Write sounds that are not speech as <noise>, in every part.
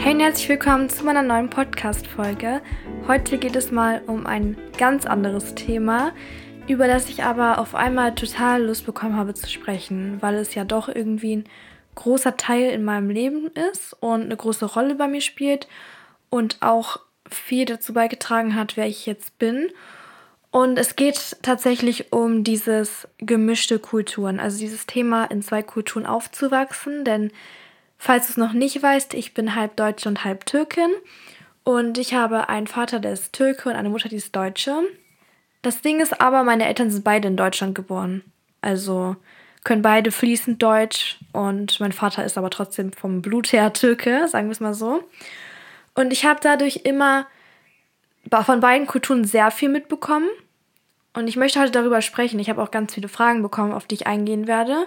Hey und herzlich willkommen zu meiner neuen Podcast-Folge. Heute geht es mal um ein ganz anderes Thema, über das ich aber auf einmal total Lust bekommen habe zu sprechen, weil es ja doch irgendwie ein großer Teil in meinem Leben ist und eine große Rolle bei mir spielt und auch viel dazu beigetragen hat, wer ich jetzt bin. Und es geht tatsächlich um dieses gemischte Kulturen, also dieses Thema in zwei Kulturen aufzuwachsen, denn falls du es noch nicht weißt, ich bin halb Deutsche und halb Türkin und ich habe einen Vater, der ist Türke und eine Mutter, die ist Deutsche. Das Ding ist aber, meine Eltern sind beide in Deutschland geboren. Also können beide fließend Deutsch und mein Vater ist aber trotzdem vom Blut her <laughs> Türke, sagen wir es mal so. Und ich habe dadurch immer von beiden Kulturen sehr viel mitbekommen. Und ich möchte heute darüber sprechen. Ich habe auch ganz viele Fragen bekommen, auf die ich eingehen werde.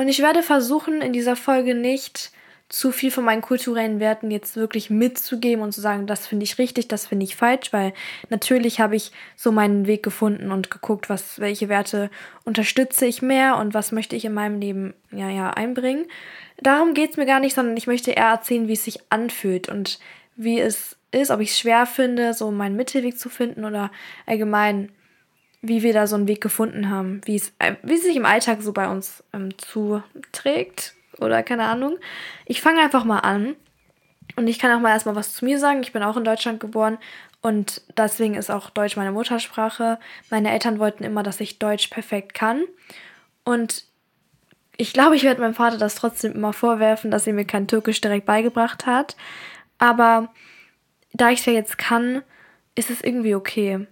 Und ich werde versuchen, in dieser Folge nicht zu viel von meinen kulturellen Werten jetzt wirklich mitzugeben und zu sagen, das finde ich richtig, das finde ich falsch, weil natürlich habe ich so meinen Weg gefunden und geguckt, was, welche Werte unterstütze ich mehr und was möchte ich in meinem Leben ja, ja, einbringen. Darum geht es mir gar nicht, sondern ich möchte eher erzählen, wie es sich anfühlt und wie es ist, ob ich es schwer finde, so meinen Mittelweg zu finden oder allgemein, wie wir da so einen Weg gefunden haben, wie es, äh, wie es sich im Alltag so bei uns ähm, zuträgt oder keine Ahnung. Ich fange einfach mal an und ich kann auch mal erstmal was zu mir sagen. Ich bin auch in Deutschland geboren und deswegen ist auch Deutsch meine Muttersprache. Meine Eltern wollten immer, dass ich Deutsch perfekt kann und ich glaube, ich werde meinem Vater das trotzdem immer vorwerfen, dass er mir kein Türkisch direkt beigebracht hat. Aber da ich es ja jetzt kann, ist es irgendwie okay.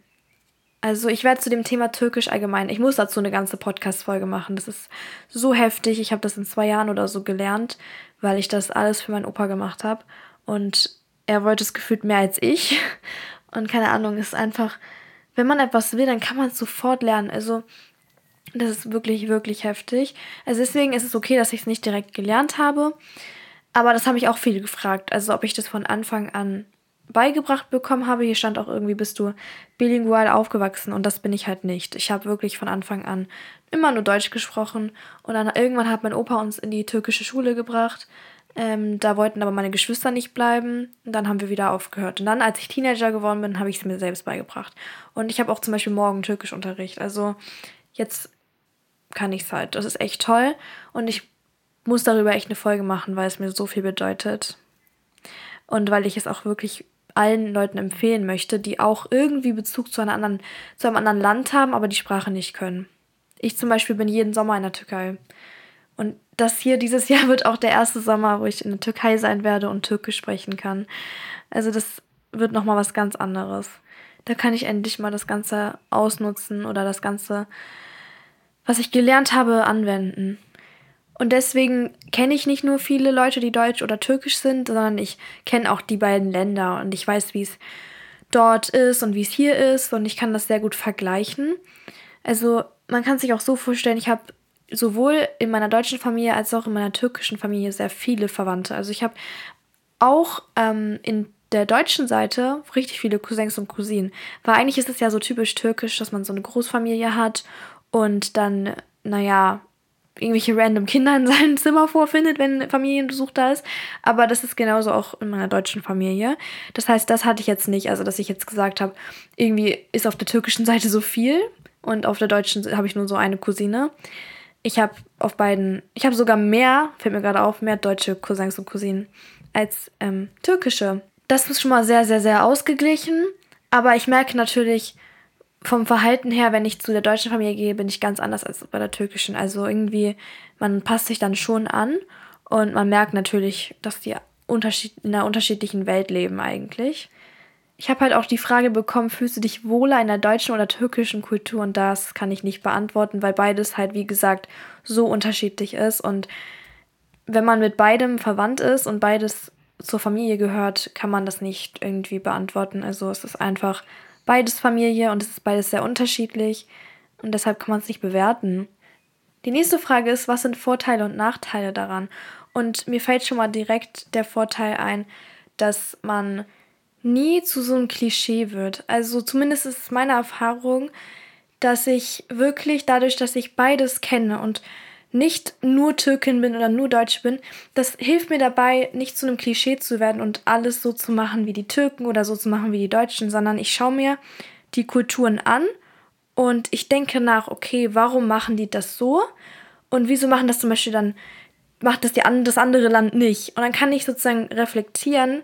Also ich werde zu dem Thema Türkisch allgemein, ich muss dazu eine ganze Podcast-Folge machen. Das ist so heftig. Ich habe das in zwei Jahren oder so gelernt, weil ich das alles für meinen Opa gemacht habe. Und er wollte es gefühlt mehr als ich. <laughs> Und keine Ahnung, es ist einfach, wenn man etwas will, dann kann man es sofort lernen. Also das ist wirklich, wirklich heftig. Also deswegen ist es okay, dass ich es nicht direkt gelernt habe. Aber das habe ich auch viele gefragt. Also ob ich das von Anfang an beigebracht bekommen habe. Hier stand auch irgendwie, bist du bilingual aufgewachsen und das bin ich halt nicht. Ich habe wirklich von Anfang an immer nur Deutsch gesprochen und dann irgendwann hat mein Opa uns in die türkische Schule gebracht. Ähm, da wollten aber meine Geschwister nicht bleiben. Und dann haben wir wieder aufgehört. Und dann, als ich Teenager geworden bin, habe ich es mir selbst beigebracht. Und ich habe auch zum Beispiel morgen Türkischunterricht. Also jetzt kann ich es halt. Das ist echt toll. Und ich muss darüber echt eine Folge machen, weil es mir so viel bedeutet. Und weil ich es auch wirklich allen Leuten empfehlen möchte, die auch irgendwie Bezug zu, einer anderen, zu einem anderen Land haben, aber die Sprache nicht können. Ich zum Beispiel bin jeden Sommer in der Türkei. Und das hier dieses <laughs> Jahr wird auch der erste Sommer, wo ich in der Türkei sein werde und Türkisch sprechen kann. Also das wird nochmal was ganz anderes. Da kann ich endlich mal das Ganze ausnutzen oder das Ganze, was ich gelernt habe, anwenden. Und deswegen kenne ich nicht nur viele Leute, die deutsch oder türkisch sind, sondern ich kenne auch die beiden Länder und ich weiß, wie es dort ist und wie es hier ist und ich kann das sehr gut vergleichen. Also man kann sich auch so vorstellen, ich habe sowohl in meiner deutschen Familie als auch in meiner türkischen Familie sehr viele Verwandte. Also ich habe auch ähm, in der deutschen Seite richtig viele Cousins und Cousinen. Weil eigentlich ist es ja so typisch türkisch, dass man so eine Großfamilie hat und dann, naja, irgendwelche random Kinder in <laughs> seinem Zimmer vorfindet, wenn Familienbesuch da ist. Aber das ist genauso auch in meiner deutschen Familie. Das heißt, das hatte ich jetzt nicht. Also, dass ich jetzt gesagt habe, irgendwie ist auf der türkischen Seite so viel und auf der deutschen habe ich nur so eine Cousine. Ich habe auf beiden, ich habe sogar mehr, fällt mir gerade auf, mehr deutsche Cousins und Cousinen als ähm, türkische. Das ist schon mal sehr, sehr, sehr ausgeglichen. Aber ich merke natürlich, vom Verhalten her, wenn ich zu der deutschen Familie gehe, bin ich ganz anders als bei der türkischen. Also irgendwie, man passt sich dann schon an und man merkt natürlich, dass die Unterschied in einer unterschiedlichen Welt leben eigentlich. Ich habe halt auch die Frage bekommen, fühlst du dich wohler in der deutschen oder türkischen Kultur? Und das kann ich nicht beantworten, weil beides halt, wie gesagt, so unterschiedlich ist. Und wenn man mit beidem verwandt ist und beides zur Familie gehört, kann man das nicht irgendwie beantworten. Also es ist einfach beides Familie und es ist beides sehr unterschiedlich und deshalb kann man es nicht bewerten. Die nächste Frage ist, was sind Vorteile und Nachteile daran? Und mir fällt schon mal direkt der Vorteil ein, dass man nie zu so einem Klischee wird. Also zumindest ist es meine Erfahrung, dass ich wirklich dadurch, dass ich beides kenne und nicht nur Türkin bin oder nur Deutsch bin, das hilft mir dabei, nicht zu einem Klischee zu werden und alles so zu machen wie die Türken oder so zu machen wie die Deutschen, sondern ich schaue mir die Kulturen an und ich denke nach, okay, warum machen die das so? Und wieso machen das zum Beispiel dann, macht das die, das andere Land nicht? Und dann kann ich sozusagen reflektieren,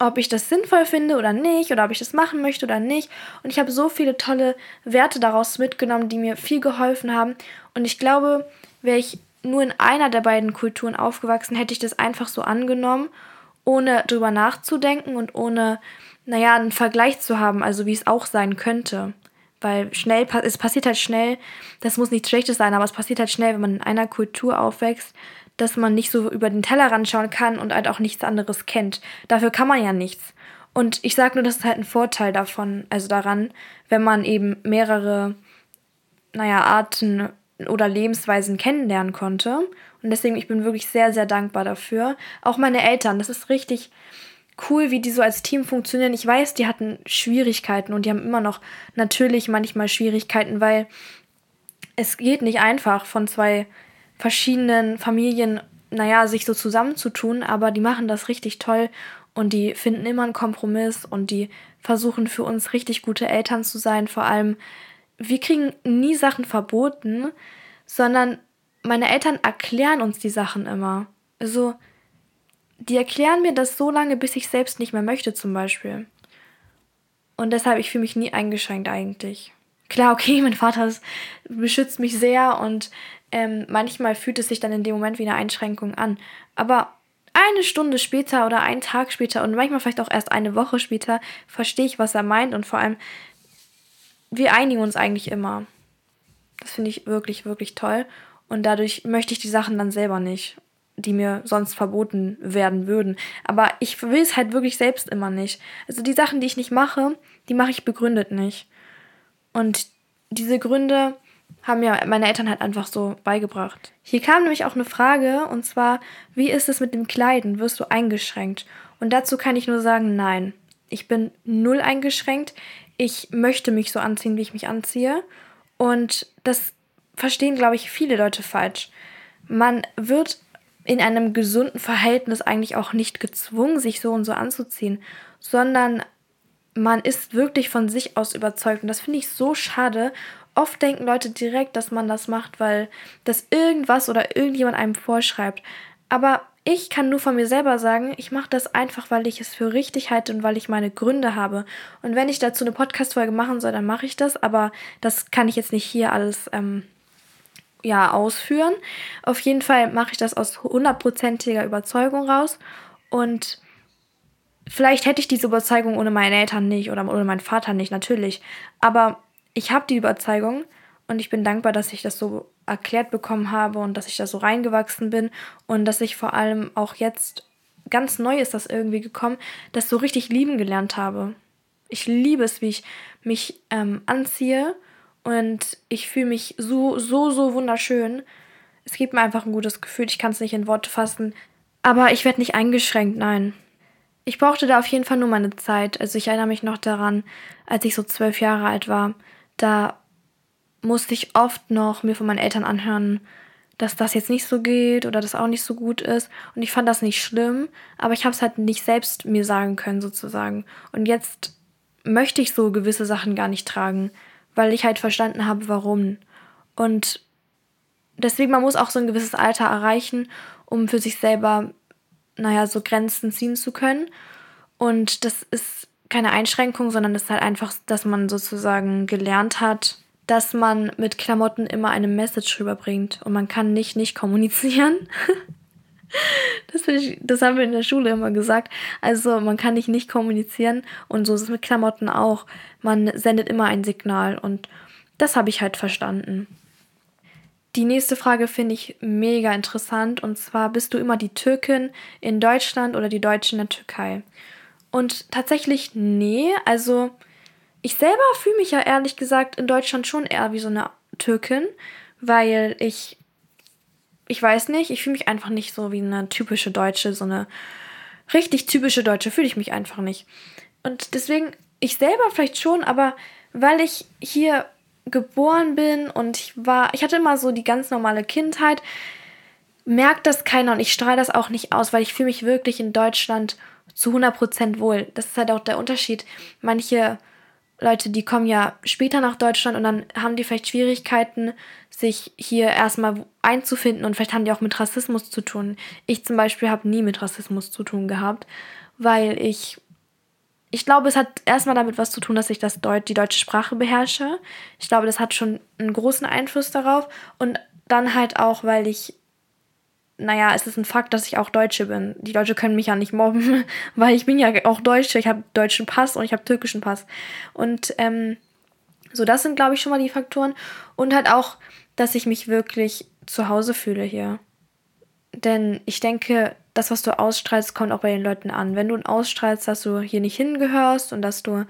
ob ich das sinnvoll finde oder nicht, oder ob ich das machen möchte oder nicht. Und ich habe so viele tolle Werte daraus mitgenommen, die mir viel geholfen haben. Und ich glaube, wäre ich nur in einer der beiden Kulturen aufgewachsen, hätte ich das einfach so angenommen, ohne drüber nachzudenken und ohne, naja, einen Vergleich zu haben, also wie es auch sein könnte. Weil schnell, es passiert halt schnell, das muss nichts Schlechtes sein, aber es passiert halt schnell, wenn man in einer Kultur aufwächst, dass man nicht so über den Tellerrand schauen kann und halt auch nichts anderes kennt. Dafür kann man ja nichts. Und ich sage nur, das ist halt ein Vorteil davon, also daran, wenn man eben mehrere, naja, Arten oder Lebensweisen kennenlernen konnte. Und deswegen, ich bin wirklich sehr, sehr dankbar dafür. Auch meine Eltern, das ist richtig cool, wie die so als Team funktionieren. Ich weiß, die hatten Schwierigkeiten und die haben immer noch natürlich manchmal Schwierigkeiten, weil es geht nicht einfach von zwei verschiedenen Familien, naja, sich so zusammenzutun, aber die machen das richtig toll und die finden immer einen Kompromiss und die versuchen für uns richtig gute Eltern zu sein. Vor allem, wir kriegen nie Sachen verboten, sondern meine Eltern erklären uns die Sachen immer. Also, die erklären mir das so lange, bis ich selbst nicht mehr möchte, zum Beispiel. Und deshalb, ich fühle mich nie eingeschränkt eigentlich. Klar, okay, <laughs> mein Vater ist, beschützt mich sehr und ähm, manchmal fühlt es sich dann in dem Moment wie eine Einschränkung an. Aber eine Stunde später oder einen Tag später und manchmal vielleicht auch erst eine Woche später verstehe ich, was er meint und vor allem wir einigen uns eigentlich immer. Das finde ich wirklich, wirklich toll. Und dadurch möchte ich die Sachen dann selber nicht, die mir sonst verboten werden würden. Aber ich will es halt wirklich selbst immer nicht. Also die Sachen, die ich nicht mache, die mache ich begründet nicht. Und diese Gründe haben mir meine Eltern halt einfach so beigebracht. Hier kam nämlich auch eine Frage, und zwar, wie ist es mit dem Kleiden? Wirst du eingeschränkt? Und dazu kann ich nur sagen, nein. Ich bin null eingeschränkt ich möchte mich so anziehen, wie ich mich anziehe. Und das verstehen, glaube ich, viele Leute falsch. Man wird in einem gesunden Verhältnis eigentlich auch nicht gezwungen, sich so und so anzuziehen, sondern man ist wirklich von sich aus überzeugt. Und das finde ich so schade. Oft denken Leute direkt, dass man das macht, weil das irgendwas oder irgendjemand einem vorschreibt. Aber ich kann nur von mir selber sagen, ich mache das einfach, weil ich es für richtig halte und weil ich meine Gründe habe. Und wenn ich dazu eine Podcast-Folge machen soll, dann mache ich das, aber das kann ich jetzt nicht hier alles ähm, ja, ausführen. Auf jeden Fall mache ich das aus hundertprozentiger Überzeugung raus. Und vielleicht hätte ich diese Überzeugung ohne meine Eltern nicht oder ohne meinen Vater nicht, natürlich. Aber ich habe die Überzeugung und ich bin dankbar, dass ich das so erklärt bekommen habe und dass ich da so reingewachsen bin und dass ich vor allem auch jetzt ganz neu ist das irgendwie gekommen, das so richtig lieben gelernt habe. Ich liebe es, wie ich mich ähm, anziehe und ich fühle mich so, so, so wunderschön. Es gibt mir einfach ein gutes Gefühl, ich kann es nicht in Worte fassen, aber ich werde nicht eingeschränkt, nein. Ich brauchte da auf jeden Fall nur meine Zeit. Also ich erinnere mich noch daran, als ich so zwölf Jahre alt war, da musste ich oft noch mir von meinen Eltern anhören, dass das jetzt nicht so geht oder das auch nicht so gut ist. Und ich fand das nicht schlimm, aber ich habe es halt nicht selbst mir sagen können sozusagen. Und jetzt möchte ich so gewisse Sachen gar nicht tragen, weil ich halt verstanden habe, warum. Und deswegen, man muss auch so ein gewisses Alter erreichen, um für sich selber, naja, so Grenzen ziehen zu können. Und das ist keine Einschränkung, sondern das ist halt einfach, dass man sozusagen gelernt hat, dass man mit Klamotten immer eine Message rüberbringt und man kann nicht nicht kommunizieren. <laughs> das, ich, das haben wir in der Schule immer gesagt. Also man kann nicht nicht kommunizieren und so ist es mit Klamotten auch. Man sendet immer ein Signal und das habe ich halt verstanden. Die nächste Frage finde ich mega interessant und zwar bist du immer die Türkin in Deutschland oder die Deutsche in der Türkei? Und tatsächlich nee, also ich selber fühle mich ja ehrlich gesagt in Deutschland schon eher wie so eine Türkin, weil ich, ich weiß nicht, ich fühle mich einfach nicht so wie eine typische Deutsche, so eine richtig typische Deutsche fühle ich mich einfach nicht. Und deswegen, ich selber vielleicht schon, aber weil ich hier geboren bin und ich war, ich hatte immer so die ganz normale Kindheit, merkt das keiner und ich strahle das auch nicht aus, weil ich fühle mich wirklich in Deutschland zu 100% wohl. Das ist halt auch der Unterschied. Manche Leute, die kommen ja später nach Deutschland und dann haben die vielleicht Schwierigkeiten, sich hier erstmal einzufinden und vielleicht haben die auch mit Rassismus zu tun. Ich zum Beispiel habe nie mit Rassismus zu tun gehabt, weil ich, ich glaube, es hat erstmal damit was zu tun, dass ich das Deut die deutsche Sprache beherrsche. Ich glaube, das hat schon einen großen Einfluss darauf und dann halt auch, weil ich naja, es ist ein Fakt, dass ich auch Deutsche bin. Die Deutsche können mich ja nicht mobben, <laughs> weil ich bin ja auch Deutsche. Ich habe deutschen Pass und ich habe türkischen Pass. Und ähm, so, das sind, glaube ich, schon mal die Faktoren. Und halt auch, dass ich mich wirklich zu Hause fühle hier. Denn ich denke, das, was du ausstrahlst, kommt auch bei den Leuten an. Wenn du ausstrahlst, dass du hier nicht hingehörst und dass du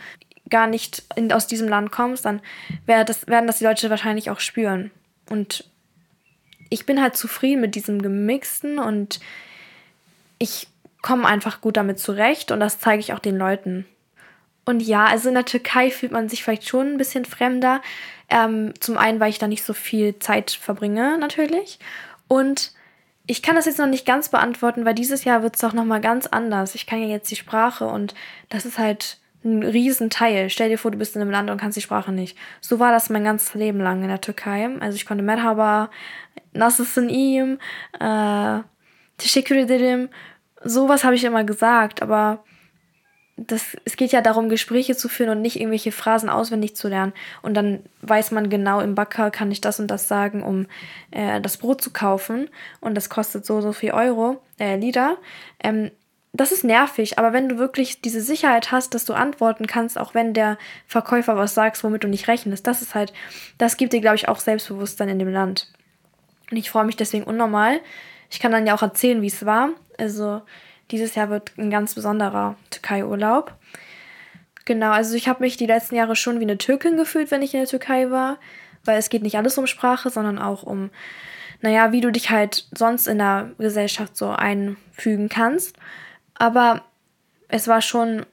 gar nicht in, aus diesem Land kommst, dann das, werden das die Leute wahrscheinlich auch spüren. Und ich bin halt zufrieden mit diesem Gemixten und ich komme einfach gut damit zurecht und das zeige ich auch den Leuten. Und ja, also in der Türkei fühlt man sich vielleicht schon ein bisschen fremder. Ähm, zum einen, weil ich da nicht so viel Zeit verbringe, natürlich. Und ich kann das jetzt noch nicht ganz beantworten, weil dieses Jahr wird es auch nochmal ganz anders. Ich kann ja jetzt die Sprache und das ist halt ein Riesenteil. Stell dir vor, du bist in einem Land und kannst die Sprache nicht. So war das mein ganzes Leben lang in der Türkei. Also ich konnte Merhaba, Nasılsın iyiyim, äh, Teşekkür ederim. Sowas habe ich immer gesagt, aber das, es geht ja darum, Gespräche zu führen und nicht irgendwelche Phrasen auswendig zu lernen. Und dann weiß man genau, im Backer kann ich das und das sagen, um äh, das Brot zu kaufen. Und das kostet so, so viel Euro, äh, Liter. Ähm, das ist nervig, aber wenn du wirklich diese Sicherheit hast, dass du antworten kannst, auch wenn der Verkäufer was sagt, womit du nicht rechnest, das ist halt, das gibt dir, glaube ich, auch Selbstbewusstsein in dem Land. Und ich freue mich deswegen unnormal. Ich kann dann ja auch erzählen, wie es war. Also dieses Jahr wird ein ganz besonderer Türkei-Urlaub. Genau, also ich habe mich die letzten Jahre schon wie eine Türkin gefühlt, wenn ich in der Türkei war, weil es geht nicht alles um Sprache, sondern auch um, naja, wie du dich halt sonst in der Gesellschaft so einfügen kannst. Aber es war schon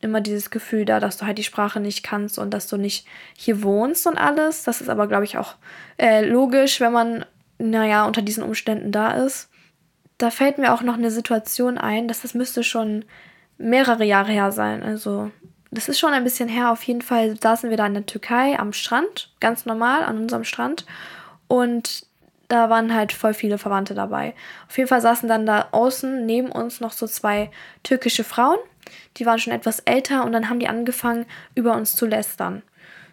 immer dieses Gefühl da, dass du halt die Sprache nicht kannst und dass du nicht hier wohnst und alles. Das ist aber, glaube ich, auch äh, logisch, wenn man, naja, unter diesen Umständen da ist. Da fällt mir auch noch eine Situation ein, dass das müsste schon mehrere Jahre her sein. Also, das ist schon ein bisschen her. Auf jeden Fall saßen wir da in der Türkei am Strand, ganz normal an unserem Strand. Und da waren halt voll viele Verwandte dabei. Auf jeden Fall saßen dann da außen neben uns noch so zwei türkische Frauen. Die waren schon etwas älter und dann haben die angefangen, über uns zu lästern.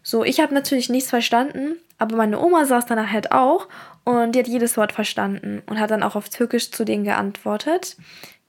So, ich habe natürlich nichts verstanden, aber meine Oma saß dann halt auch und die hat jedes Wort verstanden und hat dann auch auf Türkisch zu denen geantwortet.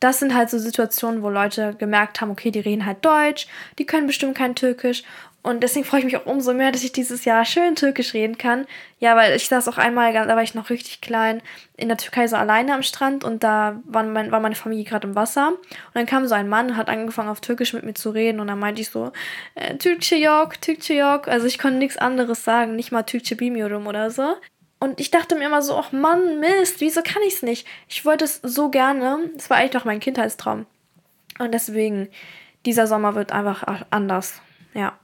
Das sind halt so Situationen, wo Leute gemerkt haben, okay, die reden halt Deutsch, die können bestimmt kein Türkisch und deswegen freue ich mich auch umso mehr, dass ich dieses Jahr schön Türkisch reden kann. Ja, weil ich saß auch einmal, da war ich noch richtig klein, in der Türkei so alleine am Strand und da war, mein, war meine Familie gerade im Wasser. Und dann kam so ein Mann und hat angefangen auf Türkisch mit mir zu reden und dann meinte ich so, äh, Türkçe yok, Türkçe yok. Also ich konnte nichts anderes sagen, nicht mal Türkçe bilmiyorum oder so. Und ich dachte mir immer so, ach Mann, Mist, wieso kann ich es nicht? Ich wollte es so gerne. Es war eigentlich noch mein Kindheitstraum. Und deswegen, dieser Sommer wird einfach anders. Ja.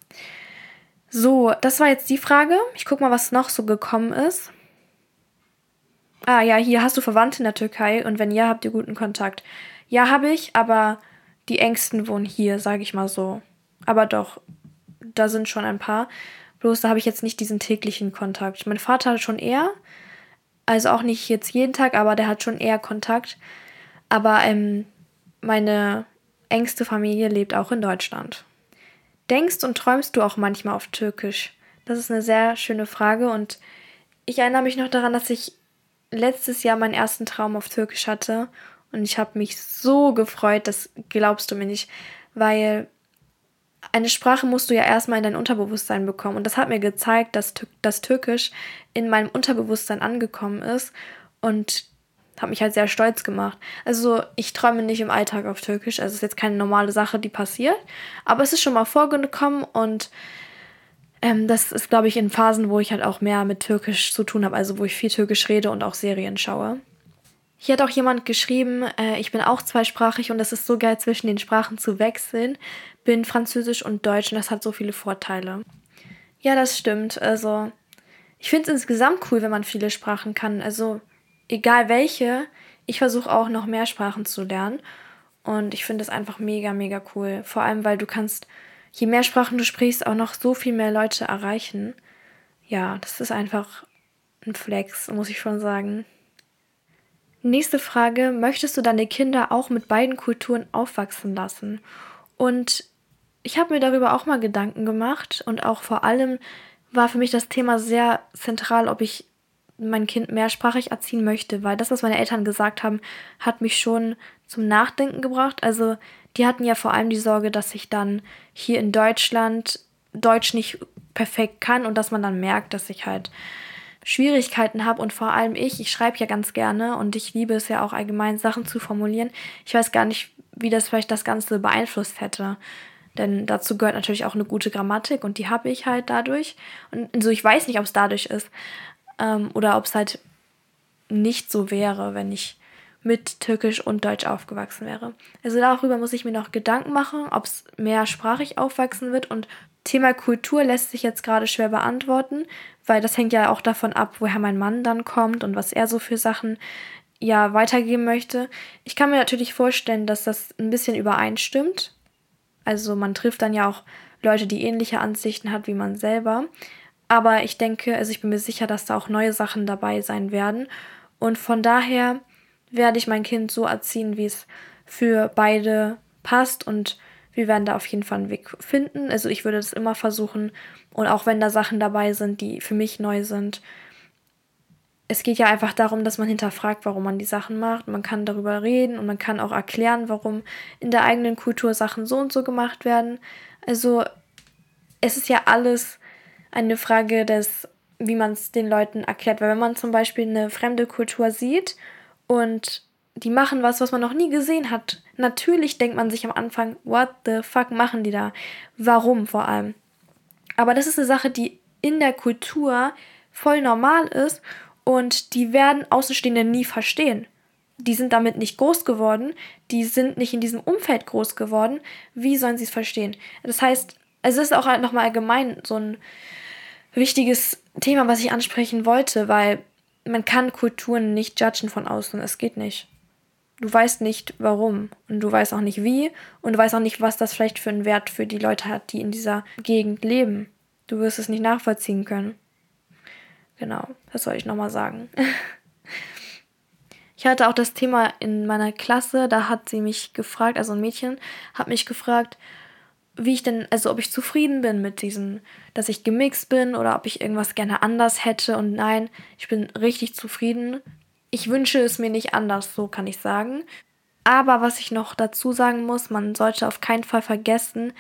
So, das war jetzt die Frage. Ich guck mal, was noch so gekommen ist. Ah ja, hier hast du Verwandte in der Türkei und wenn ja, habt ihr guten Kontakt. Ja, habe ich, aber die engsten wohnen hier, sage ich mal so. Aber doch, da sind schon ein paar. Bloß da habe ich jetzt nicht diesen täglichen Kontakt. Mein Vater hat schon eher, also auch nicht jetzt jeden Tag, aber der hat schon eher Kontakt. Aber ähm, meine engste Familie lebt auch in Deutschland. Denkst und träumst du auch manchmal auf Türkisch? Das ist eine sehr schöne Frage und ich erinnere mich noch daran, dass ich letztes Jahr meinen ersten Traum auf Türkisch hatte und ich habe mich so gefreut, das glaubst du mir nicht, weil eine Sprache musst du ja erstmal in dein Unterbewusstsein bekommen und das hat mir gezeigt, dass das Türkisch in meinem Unterbewusstsein angekommen ist und habe mich halt sehr stolz gemacht. Also ich träume nicht im Alltag auf Türkisch. Also es ist jetzt keine normale Sache, die passiert. Aber es ist schon mal vorgekommen und ähm, das ist, glaube ich, in Phasen, wo ich halt auch mehr mit Türkisch zu tun habe. Also wo ich viel Türkisch rede und auch Serien schaue. Hier hat auch jemand geschrieben, äh, ich bin auch zweisprachig und es ist so geil, zwischen den Sprachen zu wechseln. Bin Französisch und Deutsch und das hat so viele Vorteile. Ja, das stimmt. Also, ich finde es insgesamt cool, wenn man viele Sprachen kann. Also, egal welche, ich versuche auch noch mehr Sprachen zu lernen. Und ich finde es einfach mega, mega cool. Vor allem, weil du kannst, je mehr Sprachen du sprichst, auch noch so viel mehr Leute erreichen. Ja, das ist einfach ein Flex, muss ich schon sagen. Nächste Frage, möchtest du deine Kinder auch mit beiden Kulturen aufwachsen lassen? Und ich habe mir darüber auch mal Gedanken gemacht und auch vor allem war für mich das Thema sehr zentral, ob ich mein Kind mehrsprachig erziehen möchte, weil das, was meine Eltern gesagt haben, hat mich schon zum Nachdenken gebracht. Also die hatten ja vor allem die Sorge, dass ich dann hier in Deutschland Deutsch nicht perfekt kann und dass man dann merkt, dass ich halt Schwierigkeiten habe und vor allem ich, ich schreibe ja ganz gerne und ich liebe es ja auch allgemein, Sachen zu formulieren. Ich weiß gar nicht, wie das vielleicht das Ganze beeinflusst hätte. Denn dazu gehört natürlich auch eine gute Grammatik und die habe ich halt dadurch. Und so, ich weiß nicht, ob es dadurch ist ähm, oder ob es halt nicht so wäre, wenn ich mit Türkisch und Deutsch aufgewachsen wäre. Also darüber muss ich mir noch Gedanken machen, ob es mehrsprachig aufwachsen wird und Thema Kultur lässt sich jetzt gerade schwer beantworten, weil das hängt ja auch davon ab, woher mein Mann dann kommt und was er so für Sachen ja weitergeben möchte. Ich kann mir natürlich vorstellen, dass das ein bisschen übereinstimmt. Also man trifft dann ja auch Leute, die ähnliche Ansichten hat wie man selber. Aber ich denke, also ich bin mir sicher, dass da auch neue Sachen dabei sein werden. Und von daher werde ich mein Kind so erziehen, wie es für beide passt und wir werden da auf jeden Fall einen Weg finden. Also ich würde das immer versuchen. Und auch wenn da Sachen dabei sind, die für mich neu sind. Es geht ja einfach darum, dass man hinterfragt, warum man die Sachen macht. Man kann darüber reden und man kann auch erklären, warum in der eigenen Kultur Sachen so und so gemacht werden. Also es ist ja alles eine Frage des, wie man es den Leuten erklärt. Weil wenn man zum Beispiel eine fremde Kultur sieht und die machen was, was man noch nie gesehen hat. Natürlich denkt man sich am Anfang, what the fuck machen die da? Warum vor allem? Aber das ist eine Sache, die in der Kultur voll normal ist und die werden Außenstehende nie verstehen. Die sind damit nicht groß geworden, die sind nicht in diesem Umfeld groß geworden. Wie sollen sie es verstehen? Das heißt, es ist auch halt nochmal allgemein so ein wichtiges Thema, was ich ansprechen wollte, weil man kann Kulturen nicht judgen von außen. Es geht nicht. Du weißt nicht warum und du weißt auch nicht wie und du weißt auch nicht, was das vielleicht für einen Wert für die Leute hat, die in dieser Gegend leben. Du wirst es nicht nachvollziehen können. Genau, das soll ich nochmal sagen. <laughs> Ich hatte auch das Thema in meiner Klasse, da hat sie mich gefragt, also ein Mädchen hat mich gefragt, wie ich denn, also ob ich zufrieden bin mit diesem, dass ich gemixt bin oder ob ich irgendwas gerne anders hätte. Und nein, ich bin richtig zufrieden ich wünsche es mir nicht anders, so kann ich sagen. Aber was ich noch dazu sagen muss, man sollte auf keinen Fall vergessen,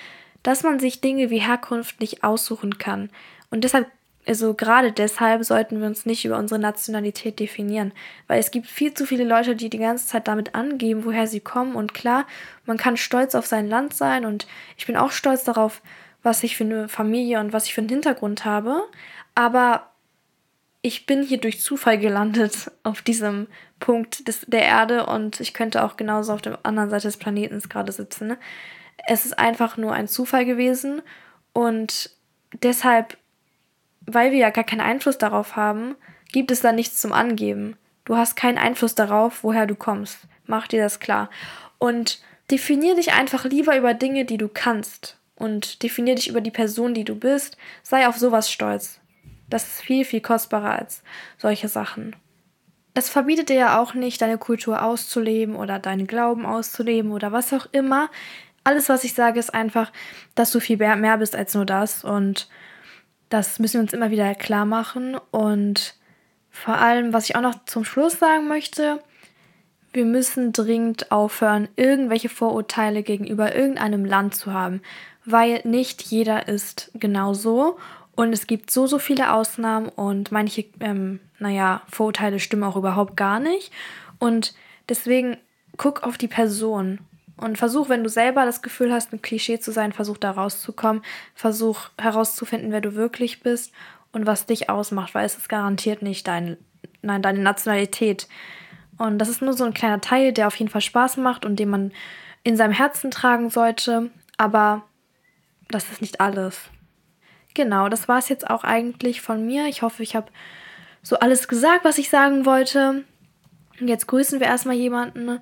dass man sich Dinge wie Herkunft nicht aussuchen kann. Und deshalb, also gerade deshalb sollten wir uns nicht über unsere Nationalität definieren. Weil es gibt viel zu viele Leute, die die ganze Zeit damit angeben, woher sie kommen. Und klar, man kann stolz auf sein Land sein und ich bin auch stolz darauf, was ich für eine Familie und was ich für einen Hintergrund habe. Aber ich bin hier durch Zufall gelandet <laughs> auf diesem Punkt des, der Erde und ich könnte auch genauso auf der anderen Seite des Planeten gerade sitzen. Ne? Es ist einfach nur ein Zufall gewesen und deshalb, weil wir ja gar keinen Einfluss darauf haben, gibt es da nichts zum Angeben. Du hast keinen Einfluss darauf, woher du kommst. Mach dir das klar. Und definier dich einfach lieber über Dinge, die du kannst. Und definier dich über die Person, die du bist. Sei auf sowas stolz. Das ist viel, viel kostbarer als solche Sachen. Es verbietet dir ja auch nicht, deine Kultur auszuleben oder deinen Glauben auszuleben oder was auch immer. Alles, was ich sage, ist einfach, dass du viel mehr bist als nur das. Und das müssen wir uns immer wieder klar machen. Und vor allem, was ich auch noch zum Schluss sagen möchte, wir müssen dringend aufhören, irgendwelche Vorurteile gegenüber irgendeinem Land zu haben, weil nicht jeder ist genau so und es gibt so, so viele Ausnahmen und manche, ähm, naja, Vorurteile stimmen auch überhaupt gar nicht. Und deswegen guck auf die Person und versuch, wenn du selber das Gefühl hast, ein Klischee zu sein, versuch da rauszukommen. Versuch herauszufinden, wer du wirklich bist und was dich ausmacht, weil es ist garantiert nicht dein, nein, deine Nationalität. Und das ist nur so ein kleiner Teil, der auf jeden Fall Spaß macht und den man in seinem Herzen tragen sollte. Aber das ist nicht alles. genau, das war es jetzt auch eigentlich von mir. Ich hoffe, ich habe so alles gesagt, was ich sagen wollte. Jetzt grüßen wir erstmal jemanden.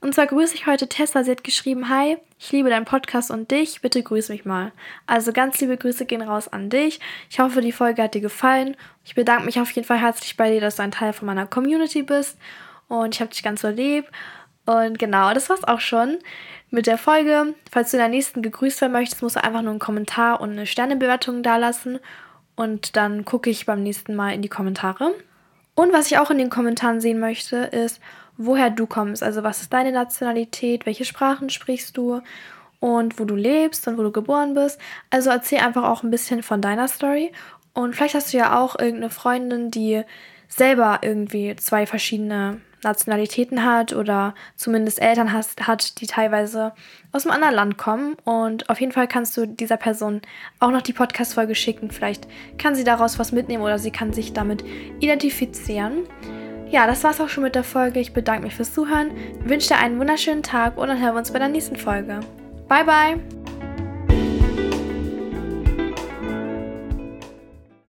Und zwar grüße ich heute Tessa. Sie hat geschrieben: Hi, ich liebe deinen Podcast und dich. Bitte grüß mich mal. Also ganz liebe Grüße gehen raus an dich. Ich hoffe, die Folge hat dir gefallen. Ich bedanke mich auf jeden Fall herzlich bei dir, dass du ein Teil von meiner Community bist. Und ich habe dich ganz so lieb. Und genau, das war's auch schon mit der Folge. Falls du in der nächsten gegrüßt werden möchtest, musst du einfach nur einen Kommentar und eine Sternebewertung dalassen. Und dann gucke ich beim nächsten Mal in die Kommentare. Und was ich auch in den Kommentaren sehen möchte, ist, woher du kommst. Also was ist deine Nationalität, welche Sprachen sprichst du und wo du lebst und wo du geboren bist. Also erzähl einfach auch ein bisschen von deiner Story. Und vielleicht hast du ja auch irgendeine Freundin, die selber irgendwie zwei verschiedene Nationalitäten hat oder zumindest Eltern hast, hat, die teilweise aus einem anderen Land kommen. Und auf jeden Fall kannst du dieser Person auch noch die Podcast-Folge schicken. Vielleicht kann sie daraus was mitnehmen oder sie kann sich damit identifizieren. Ja, das war's auch schon mit der Folge. Ich bedanke mich fürs Zuhören, wünsche dir einen wunderschönen Tag und dann hören wir uns bei der nächsten Folge. Bye, bye!